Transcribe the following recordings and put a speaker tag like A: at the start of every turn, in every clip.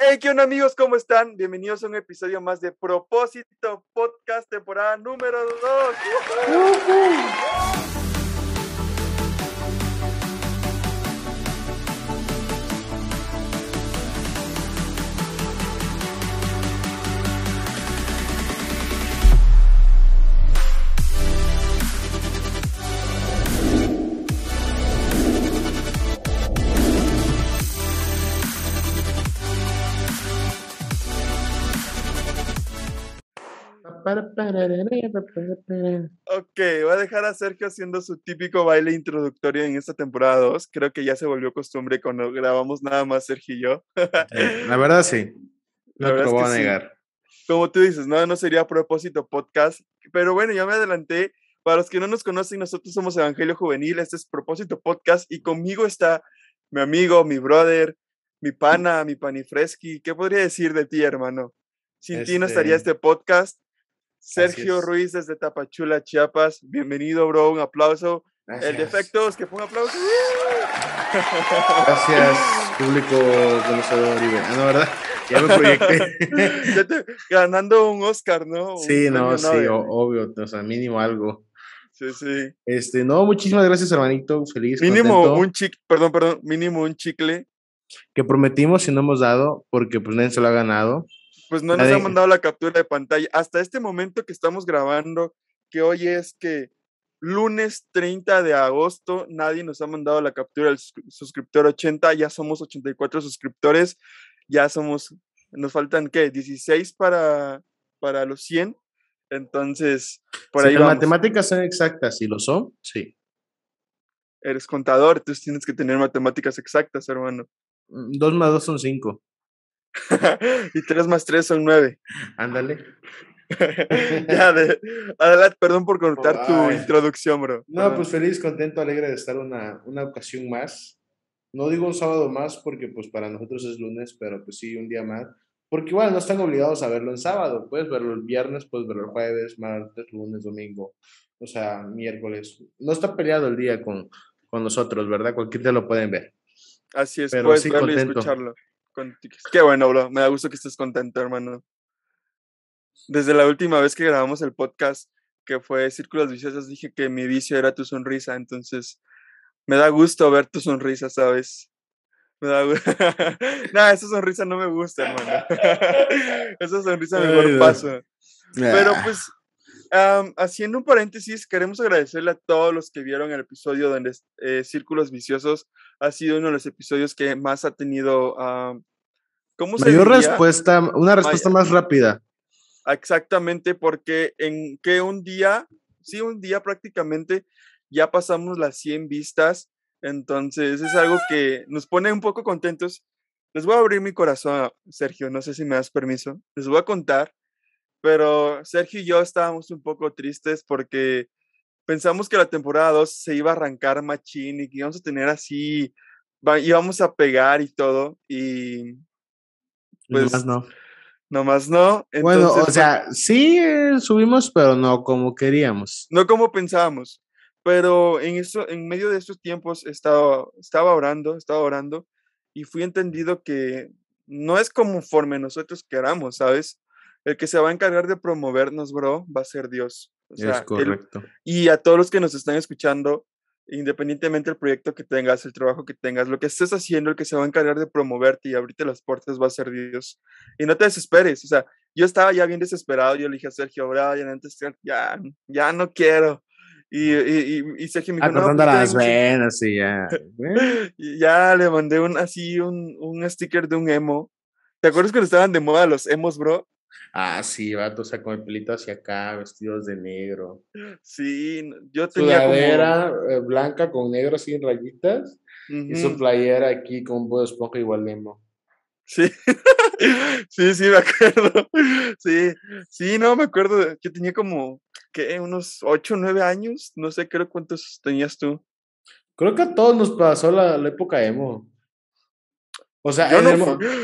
A: Hey, ¿qué onda amigos? ¿Cómo están? Bienvenidos a un episodio más de Propósito Podcast, temporada número 2. Ok, voy a dejar a Sergio haciendo su típico baile introductorio en esta temporada 2. Creo que ya se volvió costumbre cuando grabamos nada más Sergio y yo.
B: La verdad sí. No te lo voy a negar.
A: Como tú dices, no, no sería a propósito podcast. Pero bueno, ya me adelanté. Para los que no nos conocen, nosotros somos Evangelio Juvenil. Este es Propósito Podcast y conmigo está mi amigo, mi brother, mi pana, mi panifresqui. ¿Qué podría decir de ti, hermano? Sin ti no estaría este, este podcast. Sergio Ruiz desde Tapachula, Chiapas. Bienvenido, bro. Un aplauso. El defecto es que fue un aplauso.
B: Gracias, público Oribe. Ah, no, ¿verdad? Ya me proyecté.
A: ganando un Oscar, ¿no?
B: Sí, no, sí, obvio. O sea, mínimo algo.
A: Sí, sí.
B: Este, no, muchísimas gracias, hermanito. Feliz.
A: Mínimo un chicle, perdón, perdón, mínimo un chicle.
B: Que prometimos y no hemos dado, porque pues nadie se lo ha ganado.
A: Pues no nos han mandado la captura de pantalla. Hasta este momento que estamos grabando, que hoy es que lunes 30 de agosto, nadie nos ha mandado la captura del suscriptor 80, ya somos 84 suscriptores, ya somos, nos faltan, ¿qué? 16 para, para los 100. Entonces, por ahí
B: Las matemáticas son exactas, si lo son, sí.
A: Eres contador, entonces tienes que tener matemáticas exactas, hermano.
B: Mm, dos más dos son cinco.
A: y 3 más 3 son 9.
B: Ándale.
A: ya, adelante, perdón por contar tu introducción, bro.
B: No, pues feliz, contento, alegre de estar una, una ocasión más. No digo un sábado más porque pues para nosotros es lunes, pero pues sí, un día más. Porque igual no están obligados a verlo en sábado. Puedes verlo el viernes, puedes verlo el jueves, martes, lunes, domingo. O sea, miércoles. No está peleado el día con, con nosotros, ¿verdad? Cualquier día lo pueden ver.
A: Así es, pero puedes sí, verlo y escucharlo. Qué bueno, bro. Me da gusto que estés contento, hermano. Desde la última vez que grabamos el podcast, que fue Círculos Viciosos, dije que mi vicio era tu sonrisa. Entonces, me da gusto ver tu sonrisa, ¿sabes? Me da gusto. nah, esa sonrisa no me gusta, hermano. esa sonrisa mejor paso. Pero pues, haciendo un paréntesis, queremos agradecerle a todos los que vieron el episodio donde eh, Círculos Viciosos ha sido uno de los episodios que más ha tenido.
B: ¿Cómo se Mayor respuesta, una respuesta más rápida.
A: Exactamente, porque en que un día, sí, un día prácticamente ya pasamos las 100 vistas. Entonces es algo que nos pone un poco contentos. Les voy a abrir mi corazón, Sergio, no sé si me das permiso. Les voy a contar pero Sergio y yo estábamos un poco tristes porque pensamos que la temporada 2 se iba a arrancar machín y que íbamos a tener así, íbamos a pegar y todo, y
B: pues... Nomás no.
A: Nomás no.
B: bueno, o sea, sí subimos, pero no como queríamos.
A: No como pensábamos. Pero en, eso, en medio de estos tiempos estaba, estaba orando, estaba orando, y fui entendido que no es conforme nosotros queramos, ¿sabes? El que se va a encargar de promovernos, bro, va a ser Dios.
B: es correcto.
A: y a todos los que nos están escuchando, independientemente del proyecto que tengas, el trabajo que tengas, lo que estés haciendo, el que se va a encargar de promoverte y abrirte las puertas va a ser Dios. Y no te desesperes, o sea, yo estaba ya bien desesperado, yo le dije a Sergio, Brian, antes ya, ya no quiero. Y, y, y, Sergio me dijo,
B: no, pues, las venas y ya.
A: y ya le mandé un, así un, un sticker de un emo. ¿Te acuerdas cuando estaban de moda los emos, bro?
B: Ah, sí, vato, o sea, con el pelito hacia acá, vestidos de negro.
A: Sí, yo tenía
B: Sudadera eh, blanca con negro sin rayitas y su playera aquí con un esponja igual Nemo.
A: Sí, sí, sí, me acuerdo. Sí, sí, no, me acuerdo. Yo tenía como, ¿qué? Unos 8 o 9 años. No sé, creo cuántos tenías tú.
B: Creo que a todos nos pasó la, la época emo. O sea, en, el,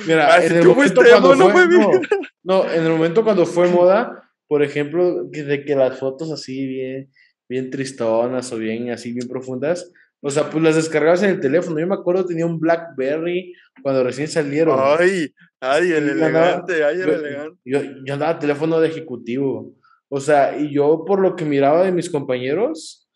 B: mira, en el momento cuando fue, no, en el momento cuando fue moda, por ejemplo, de que las fotos así bien, bien tristonas o bien así bien profundas, O sea, pues las descargabas en el teléfono. Yo me acuerdo tenía un BlackBerry cuando recién salieron.
A: Ay, ay, el elegante, ay, el elegante.
B: Yo, yo andaba teléfono de ejecutivo. O sea, y yo por lo que miraba de mis compañeros,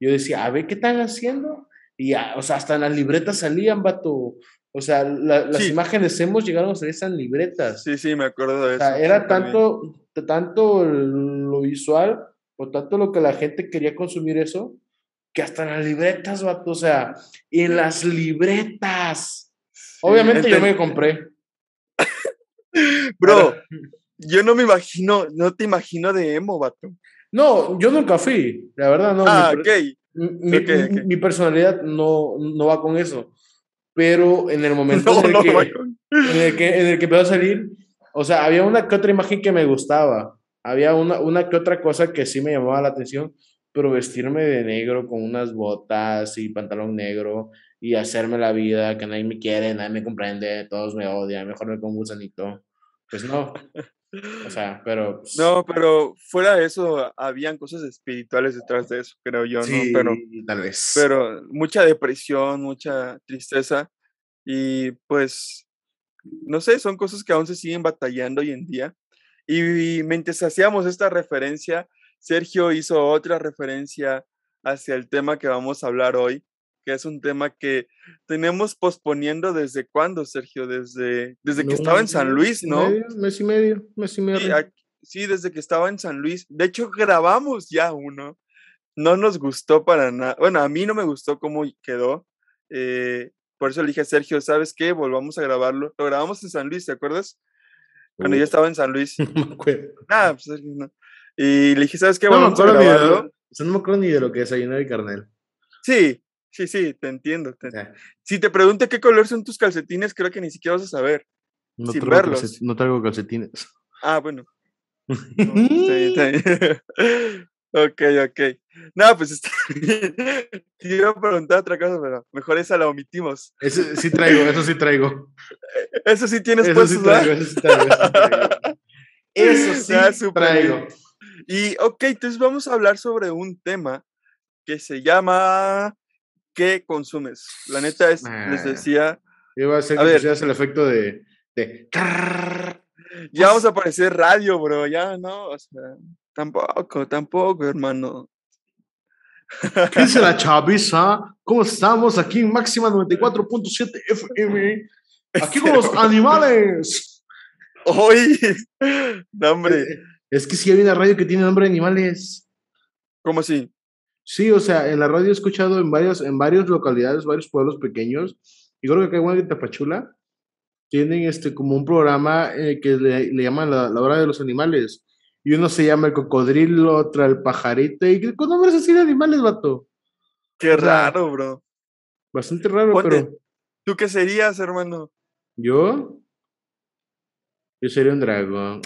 B: yo decía, a ver, ¿qué están haciendo? Y, o sea, hasta en las libretas salían, vato. O sea, las imágenes hemos llegado a salir en libretas.
A: Sí, sí, me acuerdo de eso. O
B: sea, era tanto, tanto lo visual o tanto lo que la gente quería consumir eso, que hasta en las libretas, vato. O sea, en las libretas. Obviamente yo me compré.
A: Bro, yo no me imagino, no te imagino de emo, vato.
B: No, yo nunca fui, la verdad, no.
A: Ah, ok.
B: Mi, personalidad no, no va con eso. Pero en el momento en, el que, en, el que, en el que empezó a salir, o sea, había una que otra imagen que me gustaba. Había una, una que otra cosa que sí me llamaba la atención, pero vestirme de negro con unas botas y pantalón negro y hacerme la vida, que nadie me quiere, nadie me comprende, todos me odian, mejor me pongo un gusanito. Pues no. O sea, pero.
A: Pues no, pero fuera de eso, habían cosas espirituales detrás de eso, creo yo, ¿no? Pero,
B: tal vez.
A: Pero mucha depresión, mucha tristeza. Y pues, no sé, son cosas que aún se siguen batallando hoy en día. Y, mientras hacíamos esta referencia, Sergio hizo otra referencia hacia el tema que vamos a hablar hoy, que es un tema que tenemos posponiendo desde cuándo, Sergio, desde, desde que estaba en San Luis, ¿no?
B: mes y medio, mes y medio.
A: Sí, desde que estaba en San Luis. De hecho, grabamos ya uno. No nos gustó para nada. Bueno, a mí no me gustó cómo quedó. Eh, por eso le dije a Sergio, ¿sabes qué? Volvamos a grabarlo. Lo grabamos en San Luis, ¿te acuerdas? Cuando yo estaba en San Luis.
B: No me acuerdo.
A: Nada, pues no. Y le dije, ¿sabes qué? Volvamos a grabarlo.
B: no me acuerdo ni de lo que desayuné de carnel.
A: Sí, Sí, sí, te entiendo. Si te pregunto qué color son tus calcetines, creo que ni siquiera vas a saber.
B: No, sin traigo, verlos. no traigo calcetines.
A: Ah, bueno. ok, ok. No, pues está iba a preguntar otra cosa, pero mejor esa la omitimos.
B: Eso sí traigo, eso sí traigo.
A: Eso sí tienes eso sí traigo, eso sí traigo,
B: eso sí traigo. Eso sí traigo.
A: Y ok, entonces vamos a hablar sobre un tema que se llama ¿qué consumes? La neta es, les ah. decía.
B: Iba a ser que ver, el efecto de. de
A: ya vamos a aparecer radio, bro. Ya no, o sea, tampoco, tampoco, hermano.
B: ¿Qué dice la chaviza? ¿Cómo estamos? Aquí en Máxima 94.7 FM. Aquí con los animales.
A: Hoy, nombre. Eh,
B: es que sí hay una radio que tiene nombre de animales.
A: ¿Cómo así?
B: Sí, o sea, en la radio he escuchado en varias, en varias localidades, varios pueblos pequeños, y creo que acá en Tapachula, tienen este como un programa eh, que le, llaman la, hora de los animales. Y uno se llama el cocodrilo, otro el pajarito, y con nombres así de animales, vato.
A: Qué raro, bro.
B: Bastante raro, pero.
A: ¿Tú qué serías, hermano?
B: ¿Yo? Yo sería un dragón.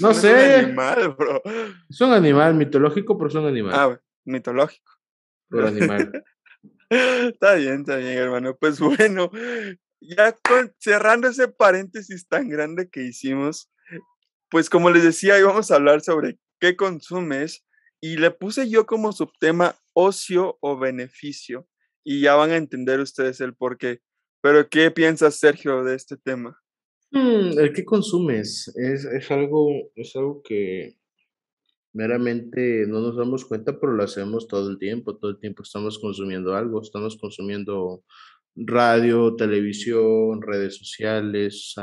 A: No sé. Es un animal, bro.
B: Es un animal mitológico, pero es un animal.
A: Ah, mitológico.
B: Pero animal.
A: está bien, está bien, hermano. Pues bueno, ya cerrando ese paréntesis tan grande que hicimos, pues como les decía, íbamos a hablar sobre qué consumes y le puse yo como subtema ocio o beneficio y ya van a entender ustedes el por qué. Pero ¿qué piensas, Sergio, de este tema?
B: Mm, ¿El qué consumes? Es, es, algo, es algo que meramente no nos damos cuenta, pero lo hacemos todo el tiempo. Todo el tiempo estamos consumiendo algo, estamos consumiendo radio, televisión, redes sociales,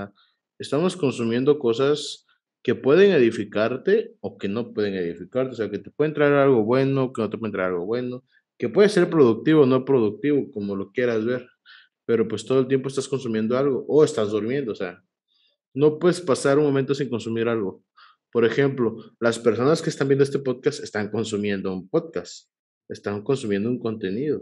B: estamos consumiendo cosas que pueden edificarte o que no pueden edificarte, o sea, que te puede entrar algo bueno, que no te puede entrar algo bueno, que puede ser productivo o no productivo, como lo quieras ver, pero pues todo el tiempo estás consumiendo algo o estás durmiendo, o sea, no puedes pasar un momento sin consumir algo. Por ejemplo, las personas que están viendo este podcast están consumiendo un podcast, están consumiendo un contenido.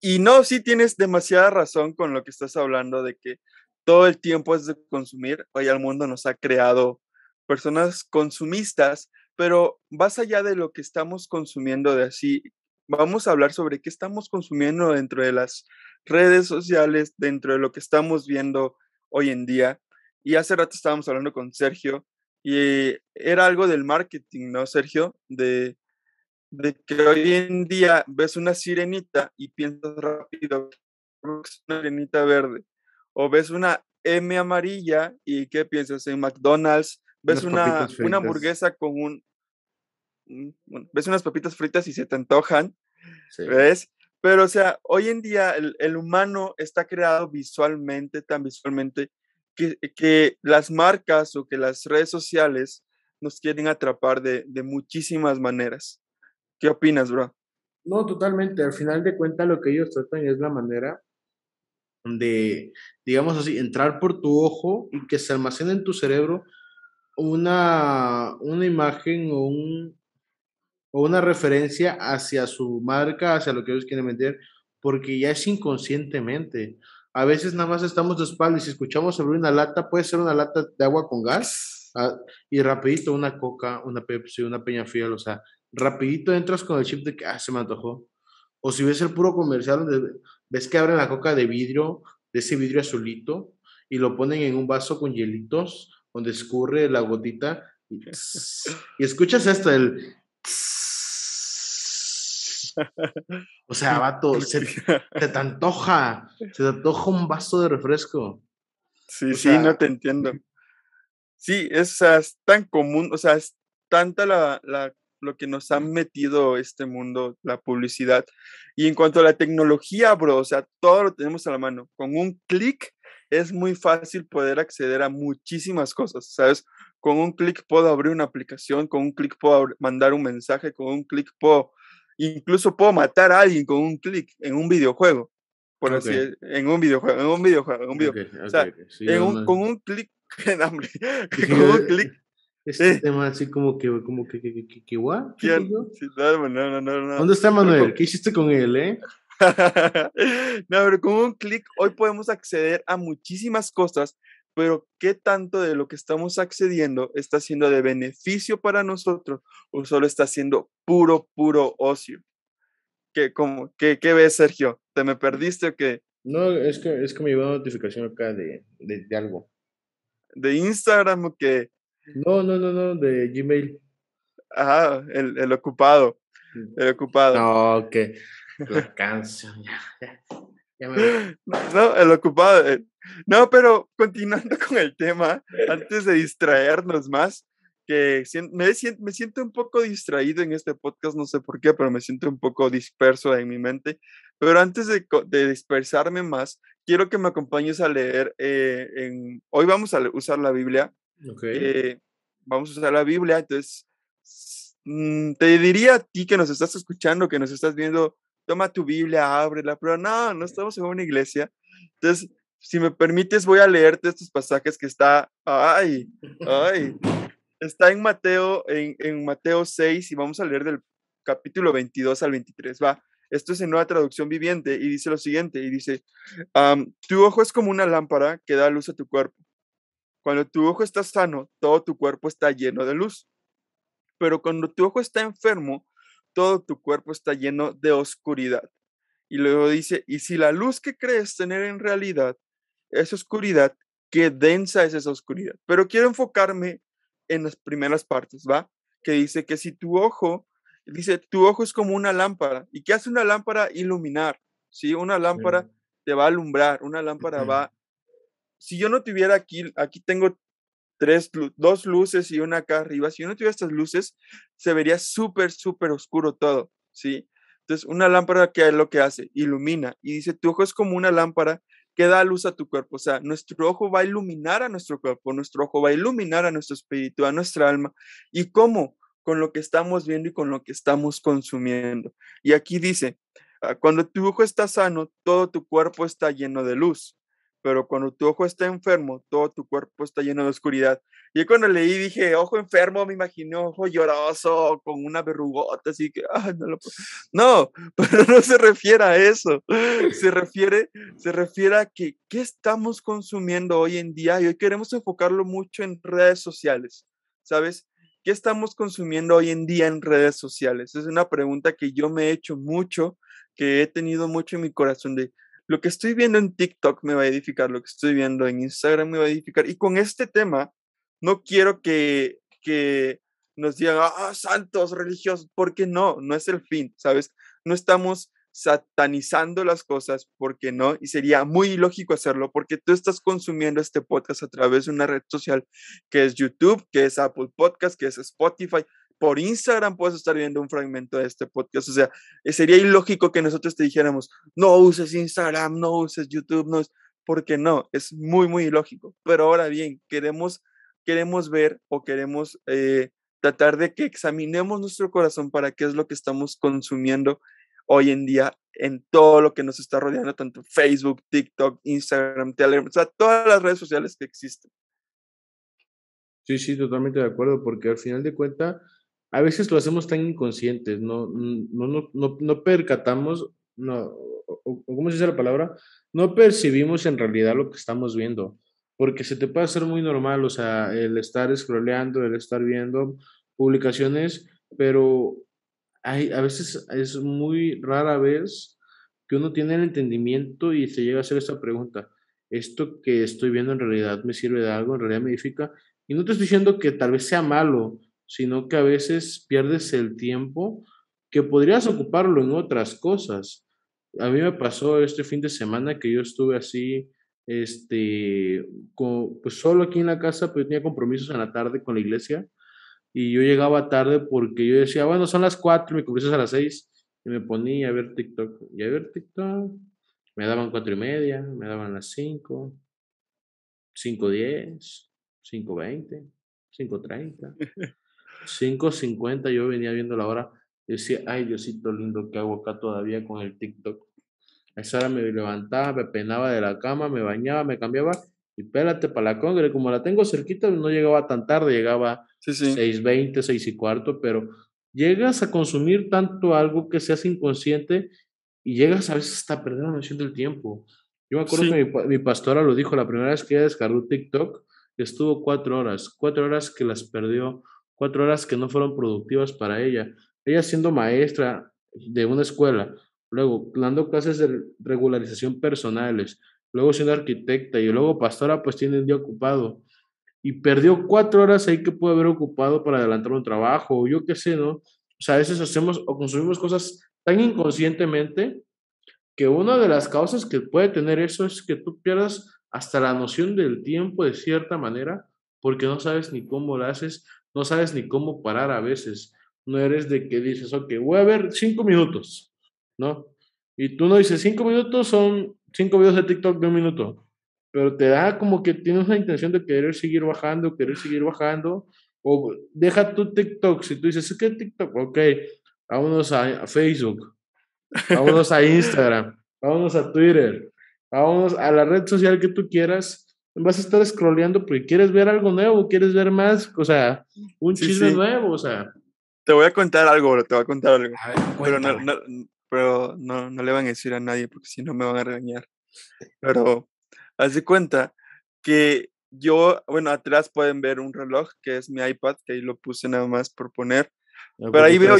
A: Y no, sí tienes demasiada razón con lo que estás hablando de que todo el tiempo es de consumir. Hoy al mundo nos ha creado personas consumistas, pero más allá de lo que estamos consumiendo de así, vamos a hablar sobre qué estamos consumiendo dentro de las redes sociales, dentro de lo que estamos viendo hoy en día. Y hace rato estábamos hablando con Sergio y era algo del marketing, ¿no, Sergio? De de que hoy en día ves una sirenita y piensas rápido es una sirenita verde, o ves una M amarilla y ¿qué piensas? En McDonald's, ves una, una hamburguesa con un, ves unas papitas fritas y se te antojan, ¿ves? Pero, o sea, hoy en día el, el, humano está creado visualmente, tan visualmente, que, las marcas o que las redes sociales nos quieren atrapar de, de muchísimas maneras. ¿Qué opinas, bro?
B: No, totalmente. Al final de cuentas, lo que ellos tratan es la manera de, digamos así, entrar por tu ojo y que se almacene en tu cerebro una, una imagen o, un, o una referencia hacia su marca, hacia lo que ellos quieren vender, porque ya es inconscientemente. A veces nada más estamos de espaldas y si escuchamos abrir una lata, puede ser una lata de agua con gas ah, y rapidito una coca, una Pepsi, una Peña Fiel, o sea, rapidito entras con el chip de que ah, se me antojó. O si ves el puro comercial donde ves que abren la coca de vidrio, de ese vidrio azulito, y lo ponen en un vaso con hielitos, donde escurre la gotita, y, escuchas esto, el... O sea, vato, se, te antoja, se te antoja un vaso de refresco.
A: Sí, sí, no te entiendo. Sí, es, es, tan común, o sea, es tanta la, la lo que nos ha metido este mundo, la publicidad. Y en cuanto a la tecnología, bro, o sea, todo lo tenemos a la mano. Con un clic es muy fácil poder acceder a muchísimas cosas, ¿sabes? Con un clic puedo abrir una aplicación, con un clic puedo mandar un mensaje, con un clic puedo, incluso puedo matar a alguien con un clic en un videojuego. Por así en un videojuego, en un videojuego, en un videojuego. o sea, con un clic, con un clic
B: este eh. tema así como que, como que, que, que, que, what?
A: no, no, no, no,
B: ¿Dónde está Manuel? ¿Qué hiciste con él, eh?
A: no, pero con un clic hoy podemos acceder a muchísimas cosas, pero ¿qué tanto de lo que estamos accediendo está siendo de beneficio para nosotros o solo está siendo puro, puro ocio? ¿Qué, cómo, qué, qué ves, Sergio? ¿Te me perdiste o qué?
B: No, es que, es que me llegó una notificación acá de, de, de algo.
A: ¿De Instagram o qué?
B: No, no, no, no, de Gmail.
A: Ajá, el, el ocupado. Mm. El ocupado.
B: No, que la canción, ya, ya, me...
A: No, el ocupado. Eh, no, pero continuando con el tema, antes de distraernos más, que me, me siento un poco distraído en este podcast, no sé por qué, pero me siento un poco disperso en mi mente. Pero antes de, de dispersarme más, quiero que me acompañes a leer. Eh, en, hoy vamos a usar la Biblia eh, vamos a usar la Biblia, entonces mm, te diría a ti que nos estás escuchando, que nos estás viendo, toma tu Biblia, ábrela, pero no, no estamos en una iglesia. Entonces, si me permites, voy a leerte estos pasajes que está, ay, ay, está en Mateo, en, en Mateo 6 y vamos a leer del capítulo 22 al 23, va. Esto es en nueva traducción viviente y dice lo siguiente, y dice, tu ojo es como una lámpara que da luz a tu cuerpo. Cuando tu ojo está sano, todo tu cuerpo está lleno de luz. Pero cuando tu ojo está enfermo, todo tu cuerpo está lleno de oscuridad. Y luego dice, y si la luz que crees tener en realidad es oscuridad, qué densa es esa oscuridad. Pero quiero enfocarme en las primeras partes, ¿va? Que dice que si tu ojo, dice, tu ojo es como una lámpara. ¿Y qué hace una lámpara? Iluminar, ¿sí? Una lámpara te va a alumbrar, una lámpara va si yo no tuviera aquí, aquí tengo tres, dos luces y una acá arriba, si yo no tuviera estas luces, se vería súper, súper oscuro todo, ¿sí? Entonces, una lámpara, ¿qué es lo que hace? Ilumina. Y dice, tu ojo es como una lámpara que da luz a tu cuerpo. O sea, nuestro ojo va a iluminar a nuestro cuerpo, nuestro ojo va a iluminar a nuestro espíritu, a nuestra alma. ¿Y cómo? Con lo que estamos viendo y con lo que estamos consumiendo. Y aquí dice, ah, cuando tu ojo está sano, todo tu cuerpo está lleno de luz pero cuando tu ojo está enfermo, todo tu cuerpo está lleno de oscuridad. Y cuando leí dije, ojo enfermo, me imaginé ojo lloroso, con una verrugota, así que, no, lo no, pero no se refiere a eso. Se refiere, se refiere a que, ¿qué estamos consumiendo hoy en día? Y hoy queremos enfocarlo mucho en redes sociales, ¿sabes? ¿Qué estamos consumiendo hoy en día en redes sociales? Es una pregunta que yo me he hecho mucho, que he tenido mucho en mi corazón de, lo que estoy viendo en TikTok me va a edificar, lo que estoy viendo en Instagram me va a edificar. Y con este tema, no quiero que, que nos digan, ah, santos religiosos, porque no, no es el fin, ¿sabes? No estamos satanizando las cosas, porque no, y sería muy ilógico hacerlo, porque tú estás consumiendo este podcast a través de una red social que es YouTube, que es Apple Podcast, que es Spotify, por Instagram puedes estar viendo un fragmento de este podcast. O sea, eh, sería ilógico que nosotros te dijéramos, no uses Instagram, no uses YouTube, no, porque no, es muy, muy ilógico. Pero ahora bien, queremos, queremos ver o queremos eh, tratar de que examinemos nuestro corazón para qué es lo que estamos consumiendo hoy en día en todo lo que nos está rodeando, tanto Facebook, TikTok, Instagram, Telegram, o sea, todas las redes sociales que existen.
B: Sí, sí, totalmente de acuerdo, porque al final de cuentas, a veces lo hacemos tan inconscientes, no, no, no, no, percatamos, no, ¿cómo se dice la palabra? No percibimos en realidad lo que estamos viendo, porque se te puede hacer muy normal, o sea, el estar scrolleando, el estar viendo publicaciones, pero hay, a veces es muy rara vez que uno tiene el entendimiento y se llega a hacer esta pregunta, ¿esto que estoy viendo en realidad me sirve de algo, en realidad me edifica? Y no te estoy diciendo que tal vez sea malo, sino que a veces pierdes el tiempo que podrías ocuparlo en otras cosas. A mí me pasó este fin de semana que yo estuve así, este, pues solo aquí en la casa, pero tenía compromisos en la tarde con la iglesia y yo llegaba tarde porque yo decía, bueno, son las cuatro, mi compromiso es a las seis y me ponía a ver TikTok y a ver TikTok. Me daban cuatro y media, me daban las cinco, cinco diez, cinco veinte, cinco treinta. 5.50 yo venía viendo la hora y decía, ay Diosito lindo, ¿qué hago acá todavía con el TikTok? A esa hora me levantaba, me peinaba de la cama, me bañaba, me cambiaba y pélate para la congre. Como la tengo cerquita, no llegaba tan tarde, llegaba sí, 6.20, 6 y cuarto, pero llegas a consumir tanto algo que seas inconsciente y llegas a veces hasta perder la noción del tiempo. Yo me acuerdo que mi, mi, pastora lo dijo la primera vez que ella descargó TikTok, estuvo cuatro horas, cuatro horas que las perdió cuatro horas que no fueron productivas para ella. Ella siendo maestra de una escuela, luego dando clases de regularización personales, luego siendo arquitecta y luego pastora, pues tiene el día ocupado. Y perdió cuatro horas ahí que puede haber ocupado para adelantar un trabajo, o yo qué sé, ¿no? O sea, a veces hacemos o consumimos cosas tan inconscientemente que una de las causas que puede tener eso es que tú pierdas hasta la noción del tiempo de cierta manera, porque no sabes ni cómo lo haces, no sabes ni cómo parar a veces. No eres de que dices, ok, voy a ver cinco minutos, ¿no? Y tú no dices, cinco minutos son cinco videos de TikTok de un minuto, pero te da como que tienes una intención de querer seguir bajando, querer seguir bajando, o deja tu TikTok, si tú dices, es que TikTok, ok, vámonos a, Facebook, vámonos a Instagram, vámonos a Twitter, vámonos a la red social que tú quieras, vas a estar scrolleando porque quieres ver algo nuevo, quieres ver más, o sea, un chisme nuevo, o sea.
A: Te voy a contar algo, bro, te voy a contar algo. pero no, no, pero no, no le van a decir a nadie porque si no me van a regañar. Pero haz de cuenta que yo, bueno, atrás pueden ver un reloj que es mi iPad, que ahí lo puse nada más por poner. pero ahí veo,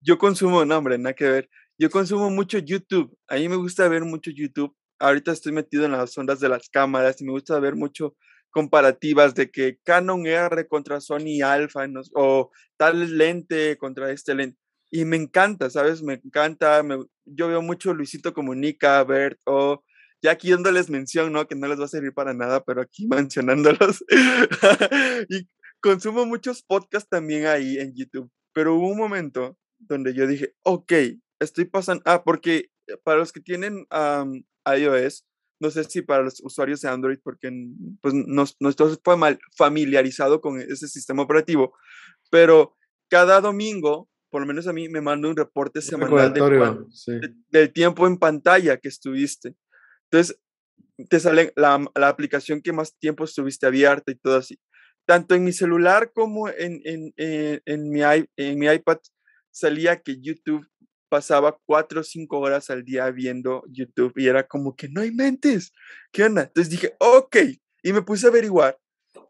A: yo consumo, no, hombre, nada que ver. Yo consumo mucho YouTube. A mí me gusta ver mucho YouTube ahorita estoy metido en las ondas de las cámaras y me gusta ver mucho comparativas de que Canon R contra Sony Alpha o tal lente contra este lente. Y me encanta, ¿sabes? Me encanta. yo veo mucho Luisito Comunica, Bert, o ya aquí dándoles mención, ¿no? Que no les va a servir para nada, pero aquí mencionándolos. y consumo muchos podcasts también ahí en YouTube. Pero hubo un momento donde yo dije, ok, estoy pasando. Ah, porque para los que tienen iOS. No sé si para los usuarios de Android, porque pues, no, no estoy familiarizado con ese sistema operativo, pero cada domingo, por lo menos a mí, me manda un reporte semanal del tiempo en pantalla que estuviste. Entonces, te sale la, la, aplicación que más tiempo estuviste abierta y todo así. Tanto en mi celular como en, en, en, en mi, en mi iPad salía que YouTube pasaba cuatro o cinco horas al día viendo YouTube y era como que no hay mentes. ¿Qué onda? Entonces dije, ok, y me puse a averiguar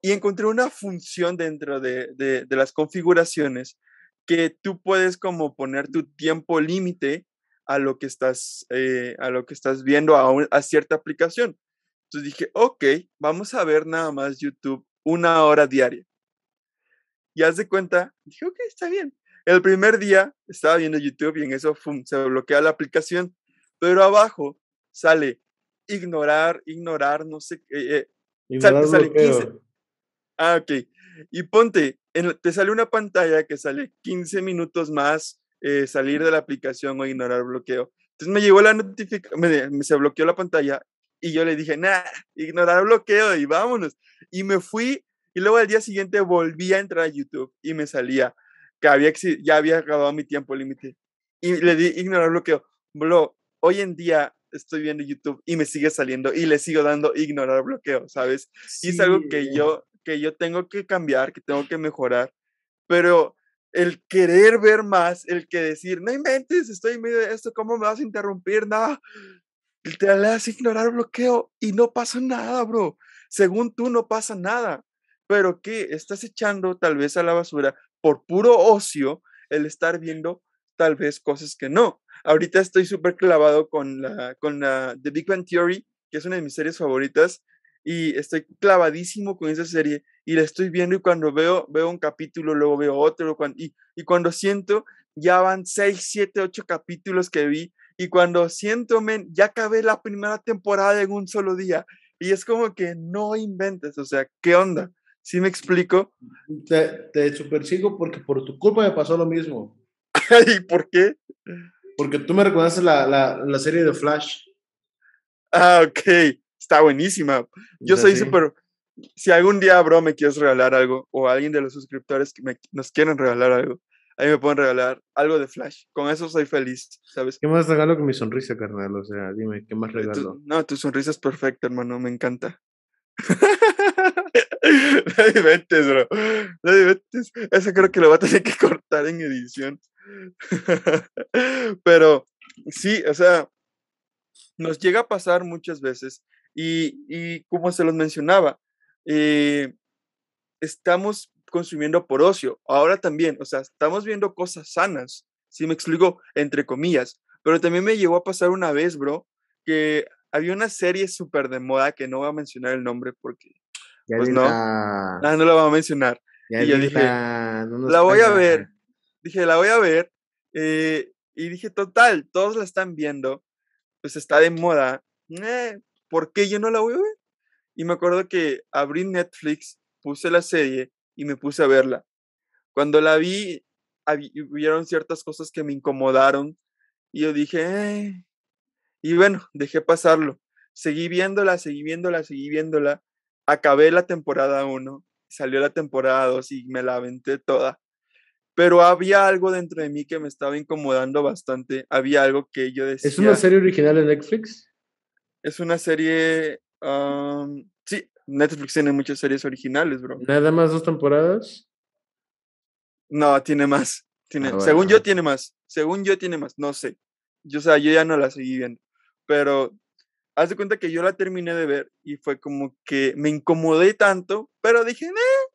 A: y encontré una función dentro de, de, las configuraciones que tú puedes como poner tu tiempo límite a lo que estás, eh, a lo que estás viendo a, a cierta aplicación. Entonces dije, ok, vamos a ver nada más YouTube una hora diaria. Y haz de cuenta, dije, ok, está bien. El primer día estaba viendo YouTube y en eso se bloquea la aplicación, pero abajo sale ignorar, ignorar, no sé, eh, eh ignorar sale, 15. Ah, ok. Y ponte, te sale una pantalla que sale 15 minutos más eh, salir de la aplicación o ignorar bloqueo. Entonces me llegó la notificación, me, se bloqueó la pantalla y yo le dije, nah, ignorar bloqueo y vámonos. Y me fui y luego al día siguiente volví a entrar a YouTube y me salía que había, ya había acabado mi tiempo límite. Y le di ignorar bloqueo. Bro, hoy en día estoy viendo YouTube y me sigue saliendo y le sigo dando ignorar bloqueo, ¿sabes? Y es algo que yo, que yo tengo que cambiar, que tengo que mejorar. Pero el querer ver más, el que decir, no inventes, estoy en medio de esto, ¿cómo me vas a interrumpir? Nada. Te le das ignorar bloqueo y no pasa nada, bro. Según tú, no pasa nada. Pero ¿qué? Estás echando tal vez a la basura por puro ocio el estar viendo tal vez cosas que no. Ahorita estoy súper clavado con la, con la The Big Bang Theory, que es una de mis series favoritas, y estoy clavadísimo con esa serie y la estoy viendo y cuando veo, veo un capítulo, luego veo otro, y, y cuando siento, ya van 6, 7, 8 capítulos que vi y cuando siento, men, ya acabé la primera temporada en un solo día y es como que no inventes, o sea, ¿qué onda? ¿Sí me explico?
B: Te, te super sigo porque por tu culpa me pasó lo mismo.
A: ¿Y por qué?
B: Porque tú me reconoces la, la, la serie de Flash.
A: Ah, ok está buenísima. Yo soy súper... Si algún día, bro, me quieres regalar algo o alguien de los suscriptores que me, nos quieren regalar algo, ahí me pueden regalar algo de Flash. Con eso soy feliz, ¿sabes?
B: ¿Qué más regalo que mi sonrisa, carnal? O sea, dime, ¿qué más regalo?
A: no, tu sonrisa es perfecta, hermano, me encanta. no diventes, bro. No diventes. Eso creo que lo va a tener que cortar en edición. Pero sí, o sea, nos llega a pasar muchas veces y, como se los mencionaba, eh, estamos consumiendo por ocio. Ahora también, o sea, estamos viendo cosas sanas, si me explico, entre comillas. Pero también me llegó a pasar una vez, bro, que había una serie súper de moda que no voy a mencionar el nombre porque, pues no, ah, no la voy a mencionar. y yo dije, la voy a ver. Dije, la voy a ver. Eh, y dije, total, todos la están viendo, pues está de moda. Eh, ¿por qué yo no la voy a ver? Y me acuerdo que abrí Netflix, puse la serie y me puse a verla. Cuando la vi, hubieron ciertas cosas que me incomodaron y yo dije, eh". y bueno, dejé pasarlo. Seguí viéndola, seguí viéndola, seguí viéndola. Acabé la temporada 1, salió la temporada 2 y me la aventé toda. Pero había algo dentro de mí que me estaba incomodando bastante. Había algo que yo decía.
B: ¿Es una serie original de Netflix?
A: Es una serie. sí, Netflix tiene muchas series originales, bro.
B: ¿Nada más dos temporadas?
A: No, tiene más. Tiene, ah, Según yo, tiene más. Según yo, tiene más. No sé. Yo, o sea, yo ya no la seguí viendo. Pero haz de cuenta que yo la terminé de ver y fue como que me incomodé tanto, pero dije, eh,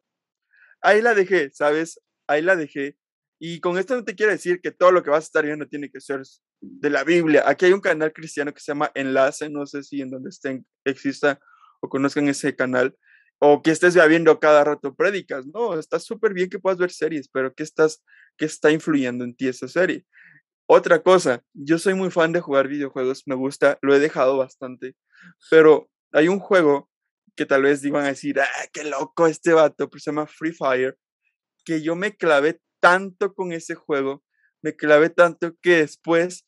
A: ahí la dejé, ¿sabes? Ahí la dejé. Y con esto no te quiero decir que todo lo que vas a estar viendo tiene que ser de la Biblia. Aquí hay un canal cristiano que se llama Enlace, no sé si en donde estén exista o conozcan ese canal, o que estés viendo cada rato prédicas, no, está súper bien que puedas ver series, pero ¿qué, estás, ¿qué está influyendo en ti esa serie? Otra cosa, yo soy muy fan de jugar videojuegos, me gusta, lo he dejado bastante, pero hay un juego que tal vez iban a decir, ah, qué loco este vato, pero se llama Free Fire, que yo me clavé tanto con ese juego, me clavé tanto que después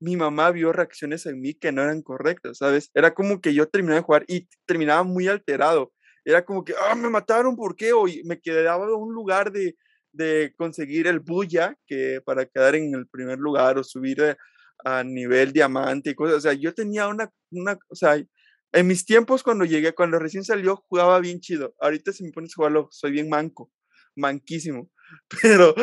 A: mi mamá vio reacciones en mí que no eran correctas, ¿sabes? Era como que yo terminaba de jugar y terminaba muy alterado. Era como que, ah, me mataron, ¿por qué? Me quedaba un lugar de, de conseguir el bulla, que para quedar en el primer lugar o subir a, a nivel diamante y cosas. O sea, yo tenía una, una, o sea, en mis tiempos cuando llegué, cuando recién salió, jugaba bien chido. Ahorita si me pones a jugarlo, soy bien manco, manquísimo. pero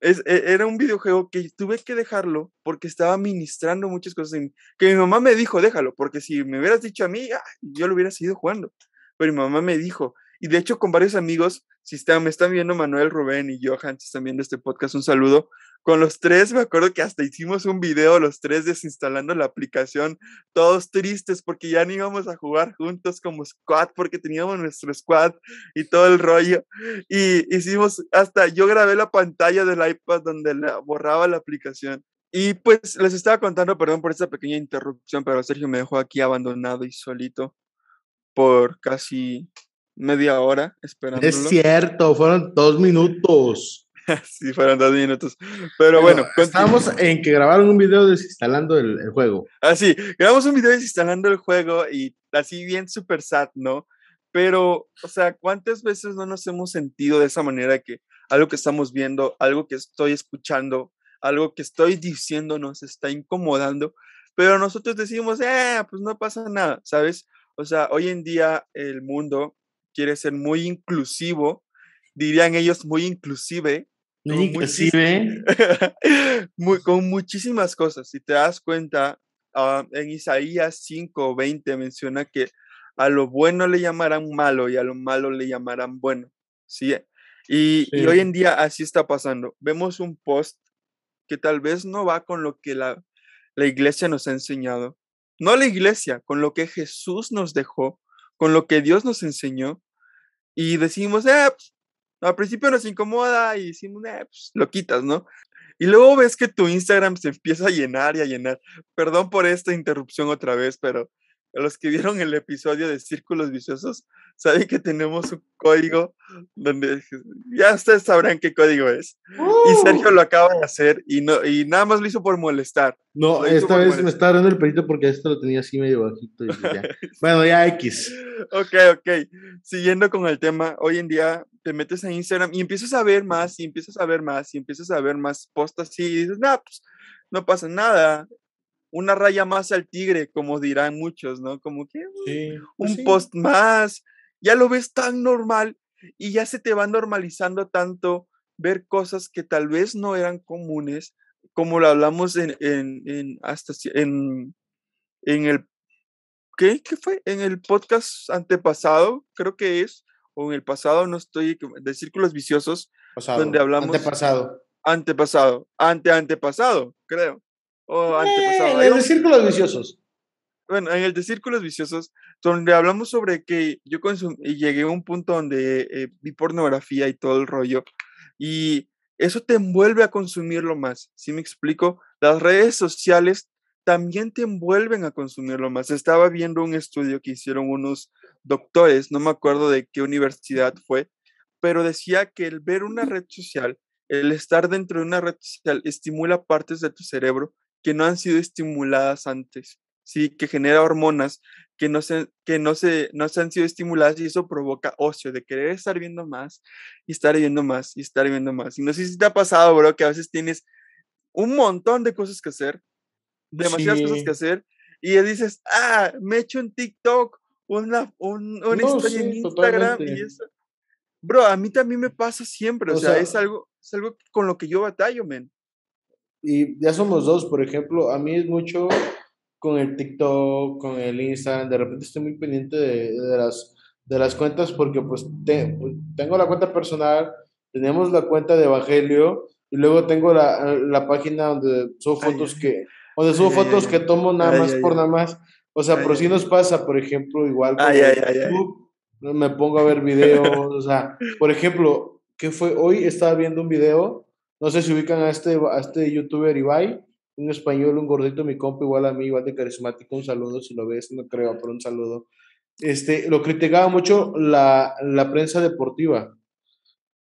A: es, e, era un videojuego que tuve que dejarlo porque estaba ministrando muchas cosas que mi mamá me dijo, déjalo, porque si me hubieras dicho a mí, ah, yo lo hubiera seguido jugando. Pero mi mamá me dijo, Y de hecho, con varios amigos, si están, me están viendo Manuel, Rubén y Johan, si están viendo este podcast, un saludo. Con los tres, me acuerdo que hasta hicimos un video, los tres desinstalando la aplicación, todos tristes porque ya no íbamos a jugar juntos como squad, porque teníamos nuestro squad y todo el rollo. Y hicimos, hasta yo grabé la pantalla del iPad donde la, borraba la aplicación. Y pues les estaba contando, perdón por esta pequeña interrupción, pero Sergio me dejó aquí abandonado y solito por casi media hora esperando.
B: Es cierto, fueron dos minutos.
A: sí, fueron dos minutos. Pero, bueno.
B: Estamos en que grabaron un video desinstalando el, juego.
A: Ah, sí, grabamos un video desinstalando el juego y así bien super sad, ¿no? Pero, o sea, ¿cuántas veces no nos hemos sentido de esa manera que algo que estamos viendo, algo que estoy escuchando, algo que estoy diciendo nos está incomodando, pero nosotros decimos, eh, pues no pasa nada, ¿sabes? O sea, hoy en día el mundo quiere ser muy inclusivo, dirían ellos muy inclusive.
B: Muy inclusive.
A: muy, con muchísimas cosas. Si te das cuenta, ah, en Isaías 5, 20 menciona que a lo bueno le llamarán malo y a lo malo le llamarán bueno. ¿sí? Y, y, hoy en día así está pasando. Vemos un post que tal vez no va con lo que la, la iglesia nos ha enseñado. No la iglesia, con lo que Jesús nos dejó, con lo que Dios nos enseñó. Y decimos, eh, pues, al principio nos incomoda y decimos, eh, pues, lo quitas, ¿no? Y luego ves que tu Instagram se empieza a llenar y a llenar. Perdón por esta interrupción otra vez, pero los que vieron el episodio de Círculos Viciosos, saben que tenemos un código donde ya ustedes sabrán qué código es. Y Sergio ¡Uh! lo acaba de hacer y, no, y nada más lo hizo por molestar.
B: No, esta vez me está dando el pelito porque esto lo tenía así medio bajito. bueno, ya X.
A: Ok, ok. Siguiendo con el tema, hoy en día te metes a Instagram y empiezas a ver más y empiezas a ver más y empiezas a ver más postas y dices, no, pues no pasa nada una raya más al tigre, como dirán muchos, ¿no? Como que pues un post más, ya lo ves tan normal y ya se te va normalizando tanto ver cosas que tal vez no eran comunes, como lo hablamos en, en, en hasta en, en el ¿qué? ¿qué fue? En el podcast antepasado, creo que es, o en el pasado, no estoy, de círculos viciosos, donde hablamos.
B: Antepasado.
A: Antepasado, ante antepasado, creo. O antepasado.
B: Eh, en el de círculos viciosos.
A: Bueno, en el de círculos viciosos, donde hablamos sobre que yo consumí, y llegué a un punto donde eh, vi pornografía y todo el rollo, y eso te envuelve a consumirlo más. ¿Sí me explico? Las redes sociales también te envuelven a consumirlo más. Estaba viendo un estudio que hicieron unos doctores, no me acuerdo de qué universidad fue, pero decía que el ver una red social, el estar dentro de una red social, estimula partes de tu cerebro que no han sido estimuladas antes, ¿sí? que genera hormonas que no se, que no se, no se han sido estimuladas y eso provoca ocio, de querer estar viendo más y estar viendo más y estar viendo más. Y no sé si te ha pasado, bro, que a veces tienes un montón de cosas que hacer, demasiadas cosas que hacer, y dices, ah, me echo en TikTok una, una historia en Instagram y eso. Bro, a mí también me pasa siempre, o, sea, es algo, es algo con lo que yo batallo, men
B: y ya somos dos, por ejemplo, a mí es mucho con el TikTok, con el Instagram, de repente estoy muy pendiente de, de las, de las cuentas porque pues, pues tengo la cuenta personal, tenemos la cuenta de Evangelio y luego tengo la, la página donde subo fotos que, donde subo fotos que tomo nada más por nada más. O sea, pero si nos pasa, por ejemplo, igual con YouTube, me pongo a ver videos, o sea, por ejemplo, ¿qué fue? Hoy estaba viendo un video no sé si ubican a este, a este youtuber Ibai, un español, un gordito, mi compa, igual a mí, igual de carismático. Un saludo si lo ves, no creo, pero un saludo. Este, lo criticaba mucho la, la prensa deportiva,